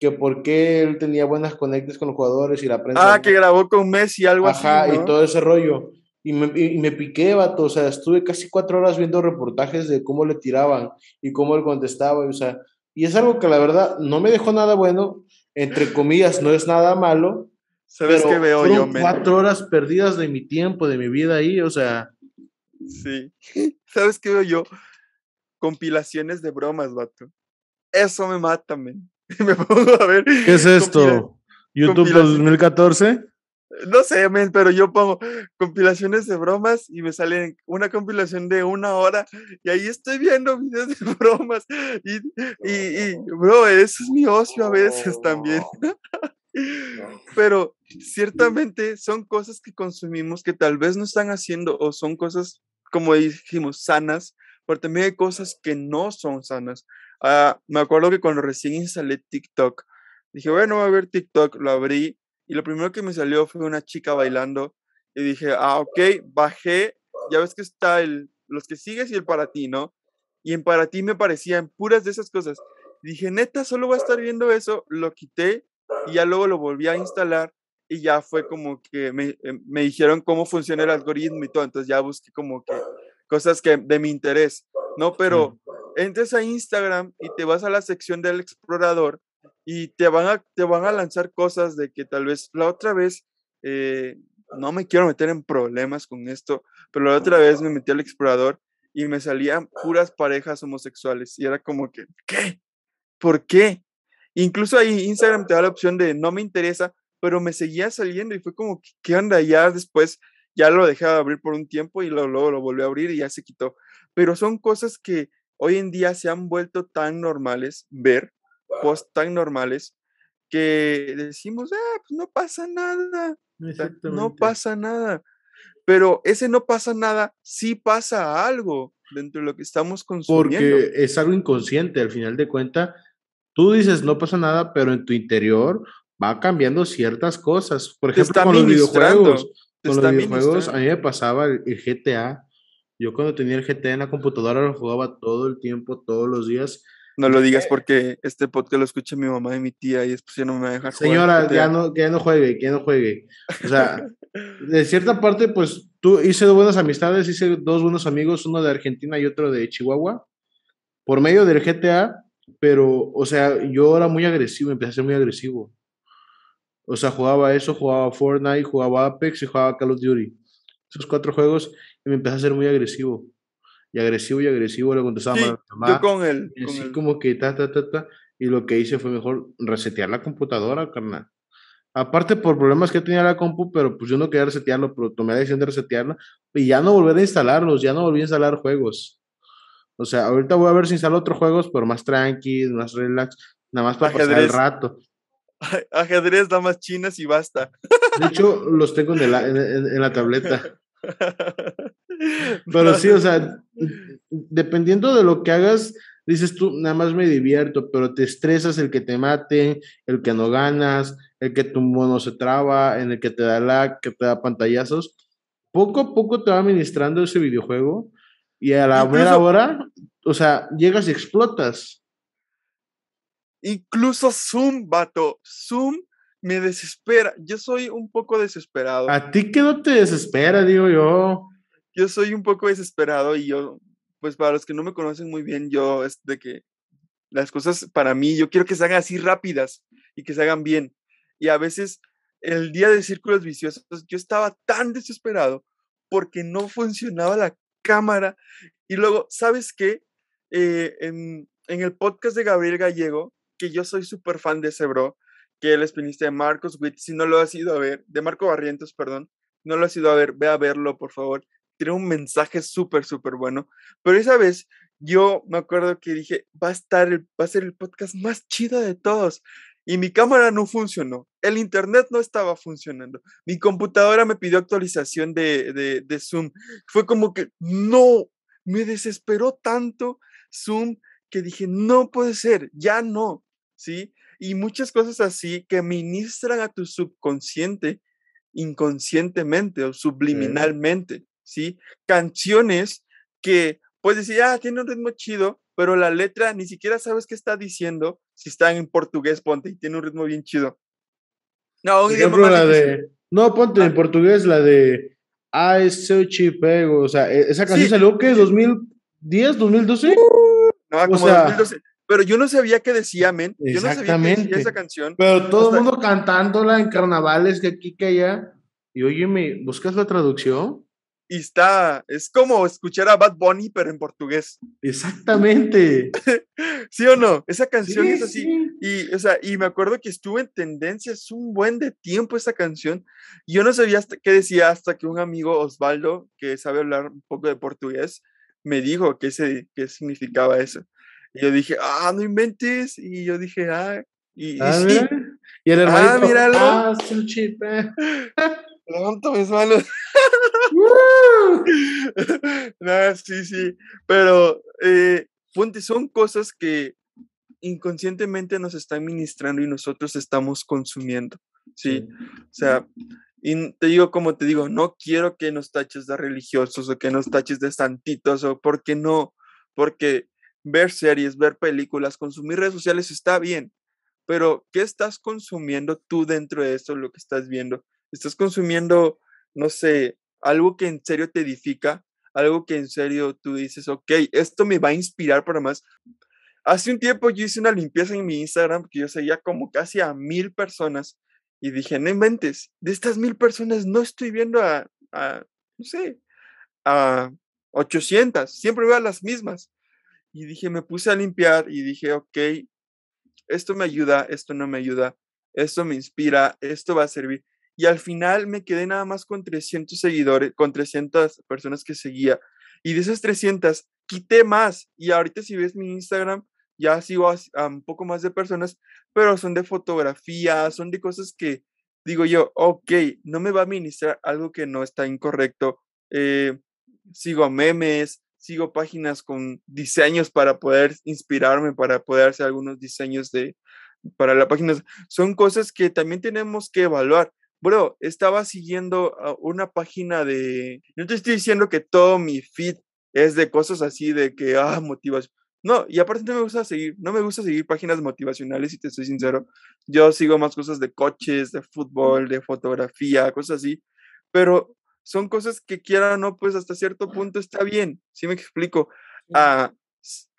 B: que por qué él tenía buenas conectes con los jugadores y la prensa.
A: Ah, que grabó con Messi, algo así. Ajá,
B: y todo ese rollo. Y me, y me, piqué, vato, o sea, estuve casi cuatro horas viendo reportajes de cómo le tiraban y cómo él contestaba, o sea, y es algo que la verdad no me dejó nada bueno, entre comillas, no es nada malo.
A: ¿Sabes qué veo yo, men?
B: Cuatro horas perdidas de mi tiempo, de mi vida ahí, o sea.
A: Sí. ¿Sabes qué veo yo? Compilaciones de bromas, vato. Eso me mata, men. me pongo a ver.
B: ¿Qué es esto? ¿YouTube 2014?
A: No sé, pero yo pongo compilaciones de bromas y me sale una compilación de una hora y ahí estoy viendo videos de bromas. Y, y, bro, eso es mi ocio a veces también. Pero ciertamente son cosas que consumimos que tal vez no están haciendo o son cosas, como dijimos, sanas, pero también hay cosas que no son sanas. Ah, me acuerdo que cuando recién instalé TikTok, dije, bueno, voy a ver TikTok, lo abrí y lo primero que me salió fue una chica bailando y dije, ah, ok, bajé, ya ves que está el, los que sigues y el para ti, ¿no? Y en para ti me parecían puras de esas cosas. dije, neta, solo voy a estar viendo eso, lo quité y ya luego lo volví a instalar y ya fue como que me, em, me dijeron cómo funciona el algoritmo y todo, entonces ya busqué como que cosas que de mi interés, ¿no? Pero entres a Instagram y te vas a la sección del explorador y te van a, te van a lanzar cosas de que tal vez la otra vez, eh, no me quiero meter en problemas con esto, pero la otra vez me metí al explorador y me salían puras parejas homosexuales y era como que, ¿qué? ¿Por qué? Incluso ahí Instagram te da la opción de no me interesa, pero me seguía saliendo y fue como, ¿qué onda? Ya después ya lo dejé de abrir por un tiempo y luego lo volví a abrir y ya se quitó. Pero son cosas que hoy en día se han vuelto tan normales ver, post tan normales, que decimos, ah, pues no pasa nada, no pasa nada. Pero ese no pasa nada, sí pasa algo dentro de lo que estamos consumiendo.
B: Porque es algo inconsciente, al final de cuentas, tú dices no pasa nada, pero en tu interior va cambiando ciertas cosas. Por ejemplo, con los videojuegos. Con los videojuegos, a mí me pasaba el, GTA. Yo cuando tenía el GTA en la computadora lo jugaba todo el tiempo, todos los días.
A: No lo digas porque este podcast lo escucha mi mamá y mi tía y después ya no me va a dejar
B: Señora, ya no, que ya no juegue, que ya no juegue. O sea, de cierta parte, pues tú hice dos buenas amistades, hice dos buenos amigos, uno de Argentina y otro de Chihuahua, por medio del GTA, pero, o sea, yo era muy agresivo, empecé a ser muy agresivo. O sea, jugaba eso, jugaba Fortnite, jugaba Apex y jugaba Call of Duty. Esos cuatro juegos y me empecé a ser muy agresivo. Y agresivo y agresivo le contestaba
A: sí, Yo con él.
B: Y así como que ta, ta, ta, ta. Y lo que hice fue mejor resetear la computadora, carnal. Aparte por problemas que tenía la compu, pero pues yo no quería resetearlo, pero tomé la decisión de resetearla y ya no volver a instalarlos, ya no volví a instalar juegos. O sea, ahorita voy a ver si instalo otros juegos, pero más tranquilos, más relax, nada más para pasar el rato.
A: Ajedrez, damas chinas y basta.
B: De hecho, los tengo en, en, la tableta. Pero sí, o sea, dependiendo de lo que hagas, dices tú, nada más me divierto, pero te estresas el que te mate, el que no ganas, el que tu mono se traba, en el que te da lag, que te da pantallazos. Poco a poco te va administrando ese videojuego y a la buena hora, o sea, llegas y explotas.
A: Incluso Zoom, vato. Zoom me desespera. Yo soy un poco desesperado.
B: ¿A ti qué no te desespera, digo yo?
A: Yo soy un poco desesperado y yo, pues para los que no me conocen muy bien, yo es de que las cosas para mí, yo quiero que se hagan así rápidas y que se hagan bien. Y a veces el día de círculos viciosos, yo estaba tan desesperado porque no funcionaba la cámara. Y luego, ¿sabes qué? Eh, en, en el podcast de Gabriel Gallego, que yo soy súper fan de ese bro, que él es pianista de Marcos Witt. Si no lo has ido a ver, de Marco Barrientos, perdón, no lo has ido a ver, ve a verlo, por favor. Tiene un mensaje súper, súper bueno. Pero esa vez yo me acuerdo que dije, va a estar, el, va a ser el podcast más chido de todos. Y mi cámara no funcionó. El internet no estaba funcionando. Mi computadora me pidió actualización de, de, de Zoom. Fue como que, no, me desesperó tanto Zoom que dije, no puede ser, ya no. ¿sí? Y muchas cosas así que ministran a tu subconsciente inconscientemente o subliminalmente, ¿sí? Canciones que puedes decir, ah, tiene un ritmo chido, pero la letra ni siquiera sabes qué está diciendo. Si está en portugués, ponte y tiene un ritmo bien chido.
B: No, la de, no, ponte en portugués la de Ah, es so chipego. O sea, e, esa canción salió que 2010, 2012.
A: no, como 2012 pero yo no sabía qué decía, men. Yo no sabía qué decía esa canción.
B: Pero todo el mundo cantándola en carnavales de aquí que allá. Y oye, ¿me buscas la traducción?
A: Y está, es como escuchar a Bad Bunny, pero en portugués.
B: Exactamente.
A: ¿Sí o no? Esa canción es así. Y, o sea, y me acuerdo que estuvo en tendencias un buen de tiempo esa canción. Y yo no sabía hasta qué decía hasta que un amigo, Osvaldo, que sabe hablar un poco de portugués, me dijo qué, se, qué significaba eso. Y yo dije, ah, no inventes. Y yo dije, ah, y,
B: ah,
A: sí.
B: Y el hermanito,
A: ah, míralo.
B: Ah.
A: Levanto mis manos. no, sí, sí. Pero, eh, ponte, son cosas que inconscientemente nos están ministrando y nosotros estamos consumiendo. ¿sí? O sea, y te digo como te digo, no quiero que nos taches de religiosos o que nos taches de santitos o porque no, porque ver series, ver películas, consumir redes sociales está bien, pero ¿qué estás consumiendo tú dentro de eso, lo que estás viendo? ¿Estás consumiendo, no sé, algo que en serio te edifica? Algo que en serio tú dices, ok, esto me va a inspirar para más. Hace un tiempo yo hice una limpieza en mi Instagram porque yo seguía como casi a mil personas y dije, no inventes, de estas mil personas no estoy viendo a, a no sé, a 800, siempre veo a las mismas. Y dije, me puse a limpiar y dije, ok, esto me ayuda, esto no me ayuda, esto me inspira, esto va a servir. Y al final me quedé nada más con 300 seguidores, con 300 personas que seguía. Y de esas 300, quité más. Y ahorita si ves mi Instagram, ya sigo a, un poco más de personas, pero son de fotografía, son de cosas que digo yo, ok, no me va a ministrar algo que no está incorrecto. Eh, sigo memes, sigo páginas con diseños para poder inspirarme, para poder hacer algunos diseños de, para la página. Son cosas que también tenemos que evaluar. Bro, estaba siguiendo una página de, no te estoy diciendo que todo mi feed es de cosas así de que, ah, motivas. No, y aparte no me gusta seguir, no me gusta seguir páginas motivacionales, si te soy sincero. Yo sigo más cosas de coches, de fútbol, de fotografía, cosas así. Pero son cosas que quiera o no, pues hasta cierto punto está bien, ¿sí me explico? Ah,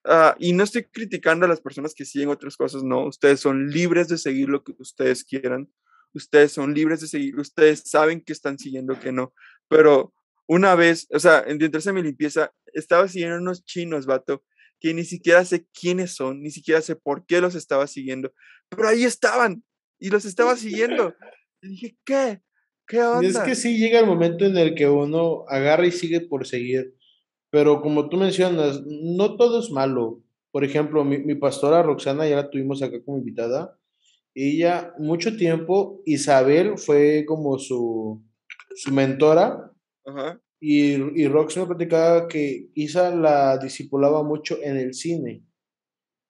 A: ah, y no estoy criticando a las personas que siguen otras cosas, no, ustedes son libres de seguir lo que ustedes quieran, ustedes son libres de seguir, ustedes saben que están siguiendo que no, pero una vez, o sea, en de mi limpieza, estaba siguiendo unos chinos, vato, que ni siquiera sé quiénes son, ni siquiera sé por qué los estaba siguiendo, pero ahí estaban y los estaba siguiendo. Y dije, ¿qué?
B: Es que sí llega el momento en el que uno agarra y sigue por seguir, pero como tú mencionas, no todo es malo. Por ejemplo, mi, pastora Roxana, ya la tuvimos acá como invitada, ella mucho tiempo, Isabel fue como su, su mentora, y, y Roxana platicaba que Isa la discipulaba mucho en el cine,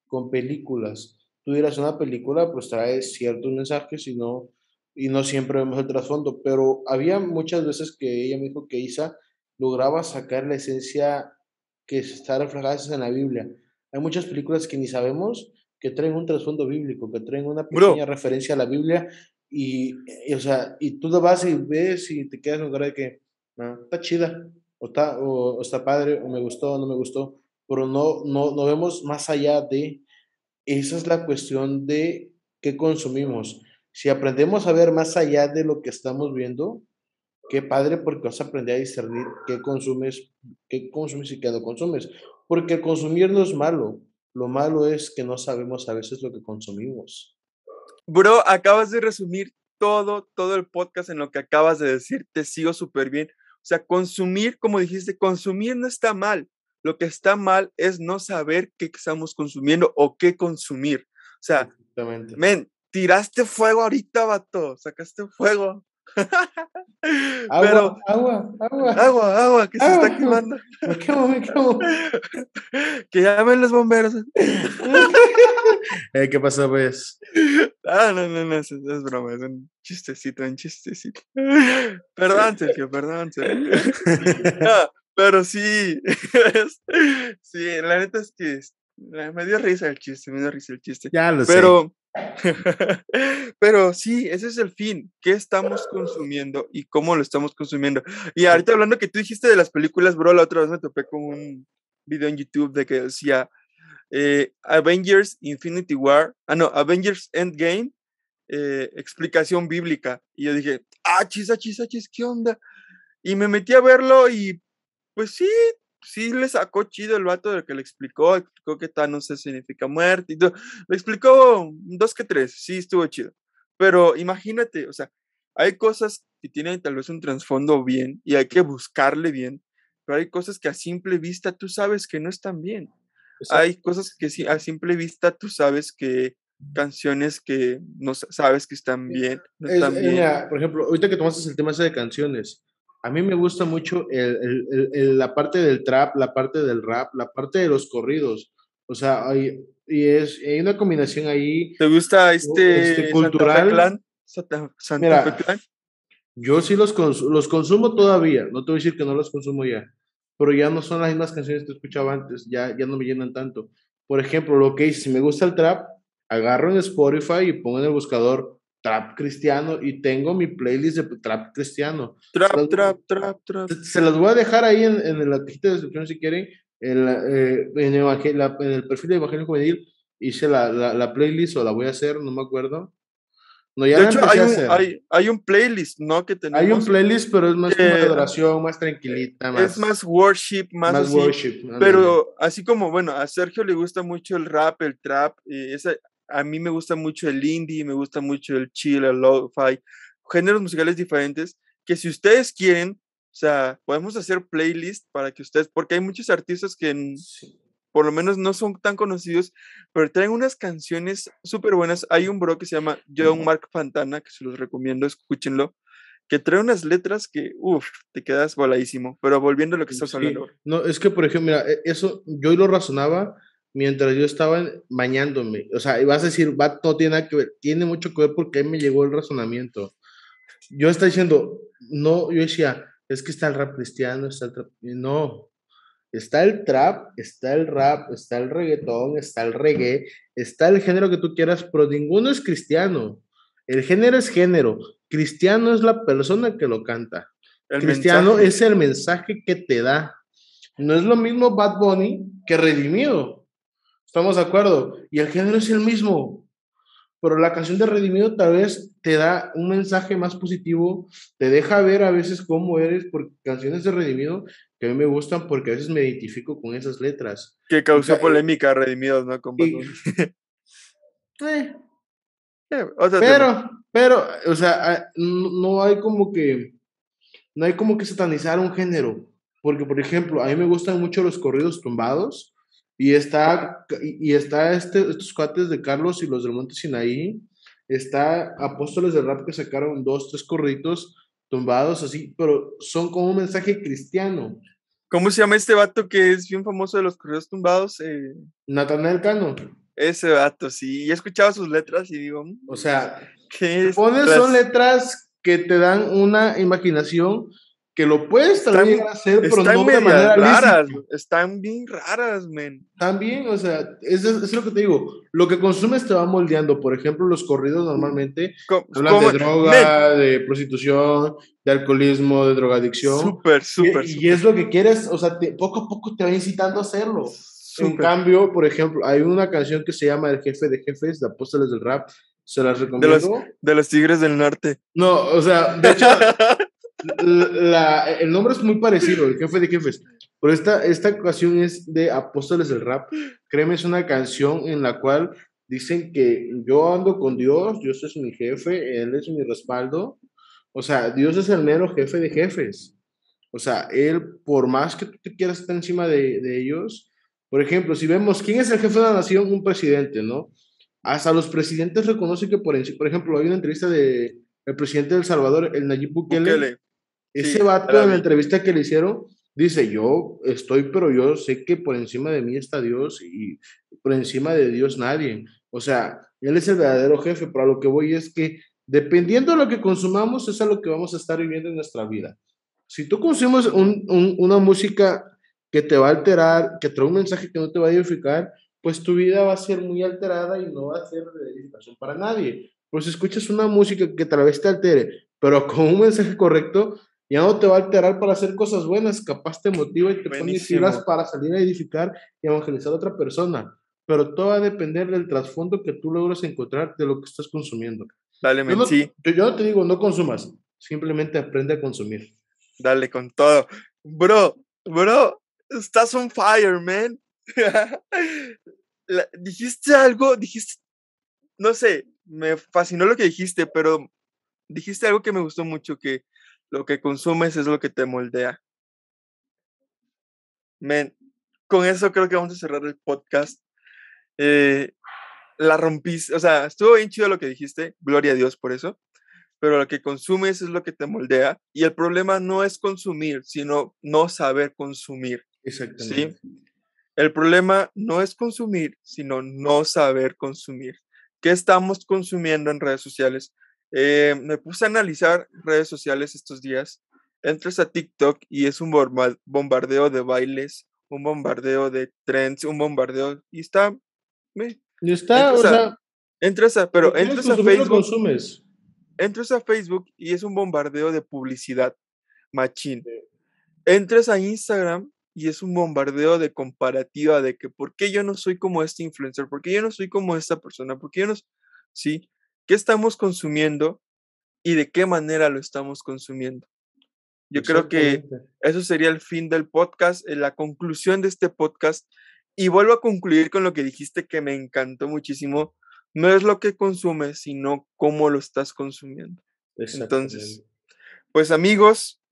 B: con películas. Tú dirás, una película pues trae ciertos mensajes, si no y no siempre vemos el trasfondo, pero había muchas veces que ella me dijo que Isa lograba sacar la esencia que está reflejada en la Biblia. Hay muchas películas que ni sabemos que traen un trasfondo bíblico, que traen una pequeña referencia a la Biblia y, o sea, y tú vas y ves y te quedas con cara de que ah, está chida, o está, o, está padre, o me gustó, o no me gustó, pero no, no, no vemos más allá de, esa es la cuestión de qué consumimos si aprendemos a ver más allá de lo que estamos viendo, qué padre porque vas a aprender a discernir qué consumes, qué consumes y qué no consumes. Porque consumir no es malo. Lo malo es que no sabemos a veces lo que consumimos.
A: Bro, acabas de resumir todo, todo el podcast en lo que acabas de decir. Te sigo súper bien. O sea, consumir, como dijiste, consumir no está mal. Lo que está mal es no saber qué estamos consumiendo o qué consumir. O sea, men, tiraste fuego ahorita, vato, sacaste fuego.
B: agua, Pero, agua, agua.
A: Agua, agua, que se está quemando.
B: Me quemo, me quemo.
A: que llamen los bomberos.
B: eh, ¿Qué pasó, pues?
A: Ah, no, no, no, es, es, broma, es un chistecito, un chistecito. Perdón, Sergio, perdón, Sergio. no, pero sí, sí, la neta es que me dio risa el chiste, me dio risa el chiste.
B: Ya lo
A: pero,
B: sé.
A: Pero sí, ese es el fin. ¿Qué estamos consumiendo y cómo lo estamos consumiendo? Y ahorita hablando que tú dijiste de las películas, bro, la otra vez me topé con un video en YouTube de que decía eh, Avengers Infinity War, ah, no, Avengers Endgame, eh, explicación bíblica. Y yo dije, ah, chis, ah, chis, ah, chis, ¿qué onda? Y me metí a verlo y pues sí, sí le sacó chido el vato de que le explicó, explicó que Thanos significa muerte y todo. Le explicó dos que tres, sí estuvo chido. Pero imagínate, o sea, hay cosas que tienen tal vez un trasfondo bien y hay que buscarle bien, pero hay cosas que a simple vista tú sabes que no están bien. Hay cosas que a simple vista tú sabes que canciones que no sabes que están bien. No están
B: bien. por ejemplo, ahorita que tomaste el tema ese de canciones, a mí me gusta mucho el, el, la parte del trap, la parte del rap, la parte de los corridos. O sea, hay, y es, hay una combinación ahí.
A: ¿Te gusta este, este cultural?
B: Santa Mira, Yo sí los, los consumo todavía, no te voy a decir que no los consumo ya, pero ya no son las mismas canciones que escuchaba antes, ya, ya no me llenan tanto. Por ejemplo, lo que hice, si me gusta el trap, agarro en Spotify y pongo en el buscador trap cristiano y tengo mi playlist de trap cristiano.
A: Trap, trap, trap, trap.
B: Se, las voy a dejar ahí en, en la cajita de descripción si quieren, en, eh, en, el perfil de Evangelio Juvenil hice la, la, la, playlist o la voy a hacer, no me acuerdo.
A: No, ya de hecho, hay un, hay, hay un, playlist, ¿no? Que
B: tenemos, hay un playlist, pero es más como de adoración, más tranquilita. Más,
A: es más worship, más, más worship. Pero así como, bueno, a Sergio le gusta mucho el rap, el trap, y esa, a mí me gusta mucho el indie, me gusta mucho el chill, el lo-fi, géneros musicales diferentes, que si ustedes quieren, o sea, podemos hacer playlist para que ustedes, porque hay muchos artistas que por lo menos no son tan conocidos, pero traen unas canciones súper buenas. Hay un bro que se llama John Mark Fantana, que se los recomiendo, escúchenlo, que trae unas letras que, uff, te quedas voladísimo. Pero volviendo a lo que estás hablando.
B: No, es que, por ejemplo, mira, e, eso yo lo razonaba mientras yo estaba bañándome. O sea, y vas a decir, va, no tiene nada que ver, tiene mucho que ver porque ahí me llegó el razonamiento. Yo estaba diciendo, no, yo decía, es que está el rap cristiano, está el trap. No, está el trap, está el rap, está el reggaetón, está el reggae, está el género que tú quieras, pero ninguno es cristiano. El género es género. Cristiano es la persona que lo canta. El cristiano es el mensaje que te da. No es lo mismo Bad Bunny que Redimido. Estamos de acuerdo. Y el género es el mismo. Pero la canción de Redimido tal vez te da un mensaje más positivo, te deja ver a veces cómo eres, porque canciones de Redimido que a mí me gustan porque a veces me identifico con esas letras.
A: Que causó polémica Redimido, ¿no? Con
B: eh, eh, pero, pero, o sea, no hay como que, no hay como que satanizar un género, porque por ejemplo, a mí me gustan mucho los corridos tumbados, y está, y está este, estos cuates de Carlos y los del Monte Sinaí. Está Apóstoles del Rap que sacaron dos, tres corritos tumbados así, pero son como un mensaje cristiano.
A: ¿Cómo se llama este vato que es bien famoso de los corridos tumbados? Eh,
B: Natanael Cano.
A: Ese vato, sí. Y he escuchado sus letras y digo.
B: O sea, ¿qué pones son letras que te dan una imaginación que lo puedes también hacer, pero no de manera
A: raras, Están bien raras, men.
B: También, o sea, es, es, lo que te digo. Lo que consumes te va moldeando. Por ejemplo, los corridos normalmente hablan de droga, de prostitución, de alcoholismo, de drogadicción.
A: Súper, súper.
B: Y, es lo que quieres, o sea, poco a poco te va incitando a hacerlo. En cambio, por ejemplo, hay una canción que se llama El jefe de jefes, de Apóstoles del Rap. Se las recomiendo.
A: De los, de los Tigres del Norte.
B: No, o sea, de hecho, el nombre es muy parecido, el jefe de jefes, pero esta, esta ocasión es de Apóstoles del Rap. Créeme, es una canción en la cual dicen que yo ando con Dios, Dios es mi jefe, Él es mi respaldo. O sea, Dios es el mero jefe de jefes. O sea, Él, por más que tú te quieras estar encima de, de ellos, por ejemplo, si vemos quién es el jefe de la nación, un presidente, ¿no? Hasta los presidentes reconocen que, por, por ejemplo, hay una entrevista de el presidente de El Salvador, el Nayib Bukele, ese vato en la entrevista que le hicieron dice, yo estoy, pero yo sé que por encima de mí está Dios y por encima de Dios nadie. O sea, Él es el verdadero jefe, pero a lo que voy es que dependiendo de lo que consumamos, es a lo que vamos a estar viviendo en nuestra vida. Si tú consumes una música que te va a alterar, que trae un mensaje que no te va a edificar, pues tu vida va a ser muy alterada y no va a ser de edificación para nadie. Pues escuchas una música que tal vez te altere, pero con un mensaje correcto, ya no te va a alterar para hacer cosas buenas, capaz te motiva y te pone filas para salir a edificar y evangelizar a otra persona. Pero todo va a depender del trasfondo que tú logras encontrar de lo que estás consumiendo.
A: Dale,
B: yo no,
A: sí.
B: yo, no te digo no consumas, simplemente aprende a consumir.
A: Dale con todo. Bro, bro, estás on fire, man. dijiste algo, dijiste, no sé, me fascinó lo que dijiste, pero dijiste algo que me gustó mucho, que lo que consumes es lo que te moldea. Men, con eso creo que vamos a cerrar el podcast. Eh, la rompiste, o sea, estuvo bien chido lo que dijiste, gloria a Dios por eso, pero lo que consumes es lo que te moldea y el problema no es consumir, sino no saber consumir. Exactamente. ¿sí? El problema no es consumir, sino no saber consumir. ¿Qué estamos consumiendo en redes sociales? Eh, me puse a analizar redes sociales estos días. Entras a TikTok y es un bombardeo de bailes, un bombardeo de trends, un bombardeo y está.
B: y está, o sea.
A: Entras a, pero entras a Facebook. Consumes. Entras a Facebook y es un bombardeo de publicidad, machín. Entras a Instagram y es un bombardeo de comparativa de que por qué yo no soy como este influencer, por qué yo no soy como esta persona, por qué yo no, sí, qué estamos consumiendo y de qué manera lo estamos consumiendo. Yo creo que eso sería el fin del podcast, eh, la conclusión de este podcast. Y vuelvo a concluir con lo que dijiste que me encantó muchísimo. No es lo que consumes, sino cómo lo estás consumiendo. Entonces, pues amigos,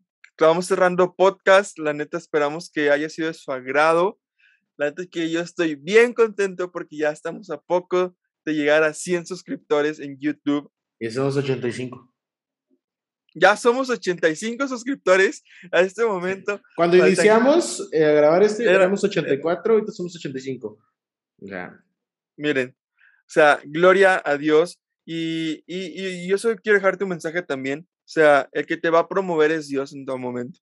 A: Estamos cerrando podcast. La neta, esperamos que haya sido de su agrado. La neta es que yo estoy bien contento porque ya estamos a poco de llegar a 100 suscriptores en YouTube.
B: Y somos 85.
A: Ya somos 85 suscriptores a este momento.
B: Cuando iniciamos eh, a grabar este, éramos 84, ahorita somos 85. Ya.
A: Miren, o sea, gloria a Dios. Y, y, y yo solo quiero dejarte un mensaje también. O sea, el que te va a promover es Dios en todo momento.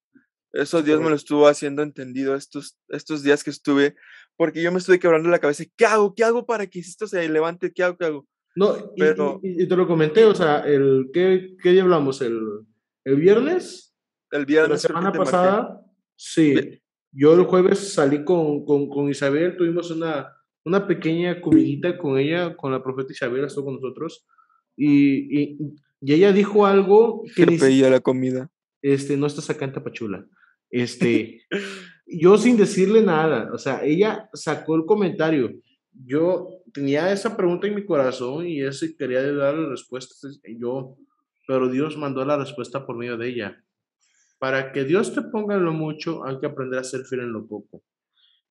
A: Eso Dios me lo estuvo haciendo entendido estos, estos días que estuve, porque yo me estuve quebrando la cabeza. ¿Qué hago? ¿Qué hago para que esto se levante? ¿Qué hago? ¿Qué hago?
B: No, Pero, y, te lo comenté, o sea, el, ¿qué, qué día hablamos? ¿El, ¿El viernes?
A: El viernes.
B: La semana pasada, sí. Yo el jueves salí con, con, con, Isabel, tuvimos una, una pequeña comidita con ella, con la profeta Isabel, estuvo con nosotros. Y, y, y ella dijo algo
A: que... pedía la comida.
B: Este, no estás acá en Tapachula. Este, yo sin decirle nada, o sea, ella sacó el comentario. Yo tenía esa pregunta en mi corazón y ese quería darle respuesta. Yo, pero Dios mandó la respuesta por medio de ella. Para que Dios te ponga en lo mucho, hay que aprender a ser fiel en lo poco.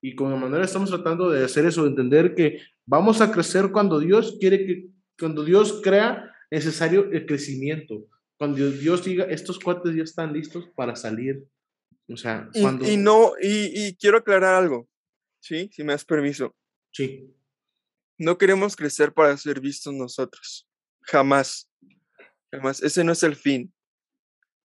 B: Y con Emanuel estamos tratando de hacer eso, de entender que vamos a crecer cuando Dios quiere que, cuando Dios crea necesario el crecimiento. Cuando Dios diga, estos cuates ya están listos para salir. O sea,
A: cuando... Y, no, y, quiero aclarar algo, ¿sí? Si me das permiso.
B: Sí.
A: No queremos crecer para ser vistos nosotros. Jamás. Jamás. Ese no es el fin.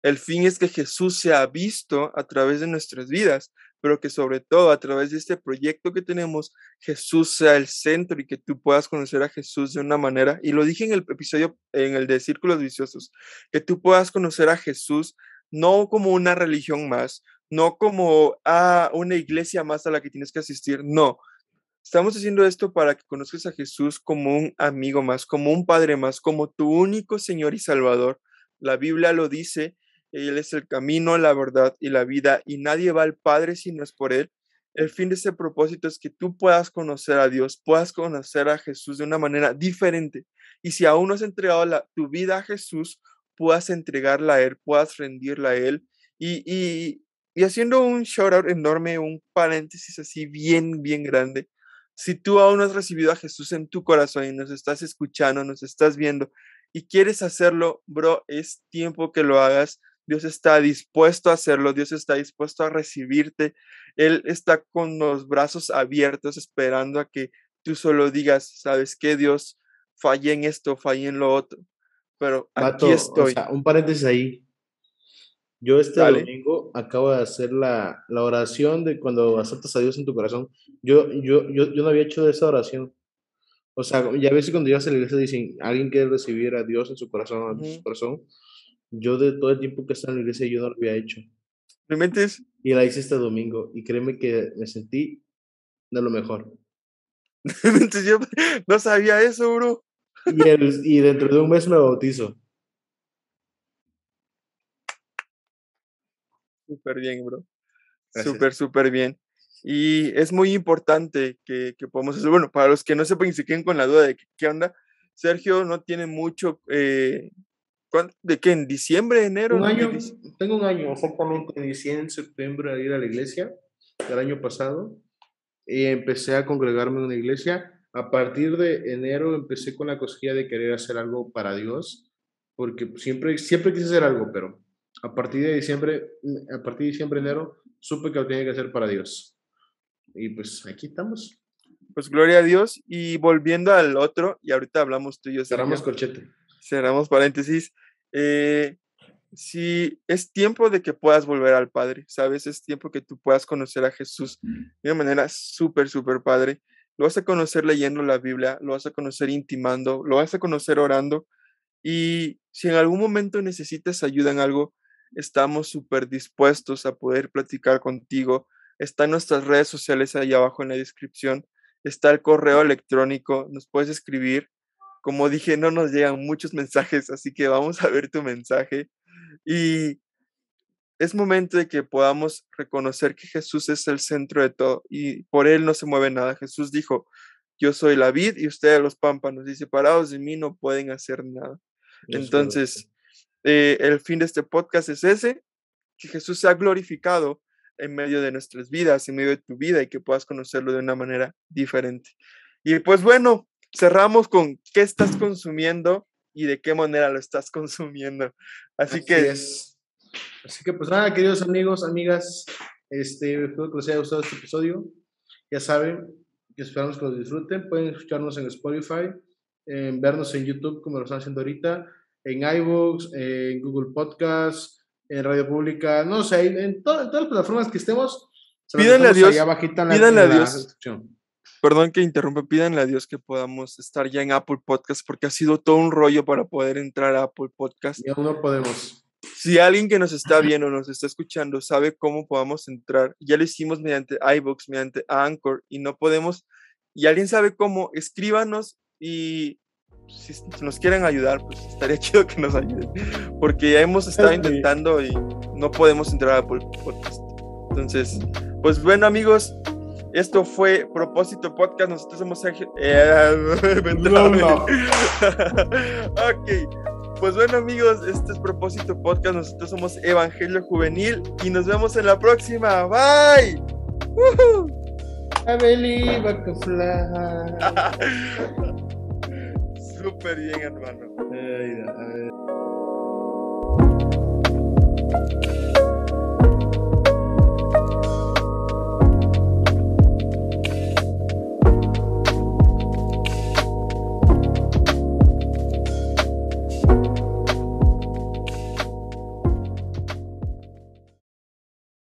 A: El fin es que Jesús sea visto a través de nuestras vidas pero que sobre todo a través de este proyecto que tenemos, Jesús sea el centro y que tú puedas conocer a Jesús de una manera, y lo dije en el episodio, en el de Círculos Viciosos, que tú puedas conocer a Jesús no como una religión más, no como a una iglesia más a la que tienes que asistir, no. Estamos haciendo esto para que conozcas a Jesús como un amigo más, como un padre más, como tu único Señor y Salvador. La Biblia lo dice él es el camino, la verdad y la vida, y nadie va al Padre si no es por Él. El fin de ese propósito es que tú puedas conocer a Dios, puedas conocer a Jesús de una manera diferente. Y si aún no has entregado la, tu vida a Jesús, puedas entregarla a Él, puedas rendirla a Él. Y, y, y haciendo un shout out enorme, un paréntesis así bien, bien grande. Si tú aún no has recibido a Jesús en tu corazón y nos estás escuchando, nos estás viendo y quieres hacerlo, bro, es tiempo que lo hagas Dios está dispuesto a hacerlo, Dios está dispuesto a recibirte, Él está con los brazos abiertos esperando a que tú solo digas, ¿sabes qué, Dios? Fallé en esto, fallé en lo otro, pero aquí estoy.
B: un paréntesis ahí. Yo este domingo acabo de hacer la, oración de cuando aceptas a Dios en tu corazón. Yo, yo, yo, yo no había hecho esa oración. O sea, ya ves cuando llegas a la iglesia dicen, alguien quiere recibir a Dios en su corazón, en su corazón. Yo de todo el tiempo que estaba en la iglesia yo no lo había hecho.
A: ¿Me
B: Y la hice este domingo y créeme que me sentí de lo mejor.
A: yo no sabía eso, bro.
B: Y, el, y dentro de un mes me bautizo.
A: Súper bien, bro. Súper, súper bien. Y es muy importante que, que podamos hacer. Bueno, para los que no sepan y se queden con la duda de qué onda, Sergio no tiene mucho. Eh, ¿De qué? ¿En diciembre, enero?
B: Un año, tengo un año, exactamente. Inicié en septiembre a ir a la iglesia del año pasado y empecé a congregarme en una iglesia. A partir de enero empecé con la cosquilla de querer hacer algo para Dios, porque siempre, siempre quise hacer algo, pero a partir de diciembre, a partir de diciembre, enero, supe que lo tenía que hacer para Dios. Y pues aquí estamos.
A: Pues gloria a Dios. Y volviendo al otro, y ahorita hablamos tú y yo.
B: Cerramos corchete.
A: Cerramos paréntesis. Eh, si es tiempo de que puedas volver al Padre, ¿sabes? Es tiempo que tú puedas conocer a Jesús de una manera súper, súper padre. Lo vas a conocer leyendo la Biblia, lo vas a conocer intimando, lo vas a conocer orando. Y si en algún momento necesitas ayuda en algo, estamos súper dispuestos a poder platicar contigo. Están nuestras redes sociales ahí abajo en la descripción. Está el correo electrónico, nos puedes escribir. Como dije, no nos llegan muchos mensajes, así que vamos a ver tu mensaje. Y es momento de que podamos reconocer que Jesús es el centro de todo y por Él no se mueve nada. Jesús dijo, yo soy la vid y ustedes los pámpanos y separados de mí no pueden hacer nada. Entonces, eh, el fin de este podcast es ese, que Jesús sea glorificado en medio de nuestras vidas, en medio de tu vida y que puedas conocerlo de una manera diferente. Y pues bueno, cerramos con qué estás consumiendo y de qué manera lo estás consumiendo. Así, que...
B: Es. Así que pues nada, queridos amigos, amigas, este, espero que les haya gustado este episodio. Ya saben que esperamos que lo disfruten. Pueden escucharnos en Spotify, vernos en YouTube como lo están haciendo ahorita, en iVoox, en Google Podcast, en Radio Pública, no sé, en, todas las plataformas que estemos.
A: Pídanle a Dios. Pídanle a Dios. Perdón que interrumpa, pídanle a Dios que podamos estar ya en Apple Podcast porque ha sido todo un rollo para poder entrar a Apple Podcast.
B: Y aún no podemos.
A: Si alguien que nos está viendo, nos está escuchando, sabe cómo podamos entrar, ya lo hicimos mediante iBox, mediante Anchor y no podemos, y alguien sabe cómo, escríbanos y si nos quieren ayudar, pues estaría chido que nos ayuden, porque ya hemos estado intentando y no podemos entrar a Apple Podcast. Entonces, pues bueno amigos, esto fue Propósito Podcast. Nosotros somos eh, ok. Pues bueno amigos, este es Propósito Podcast, nosotros somos Evangelio Juvenil y nos vemos en la próxima. Bye.
B: ¡Woohoo! I believe
A: Súper bien hermano.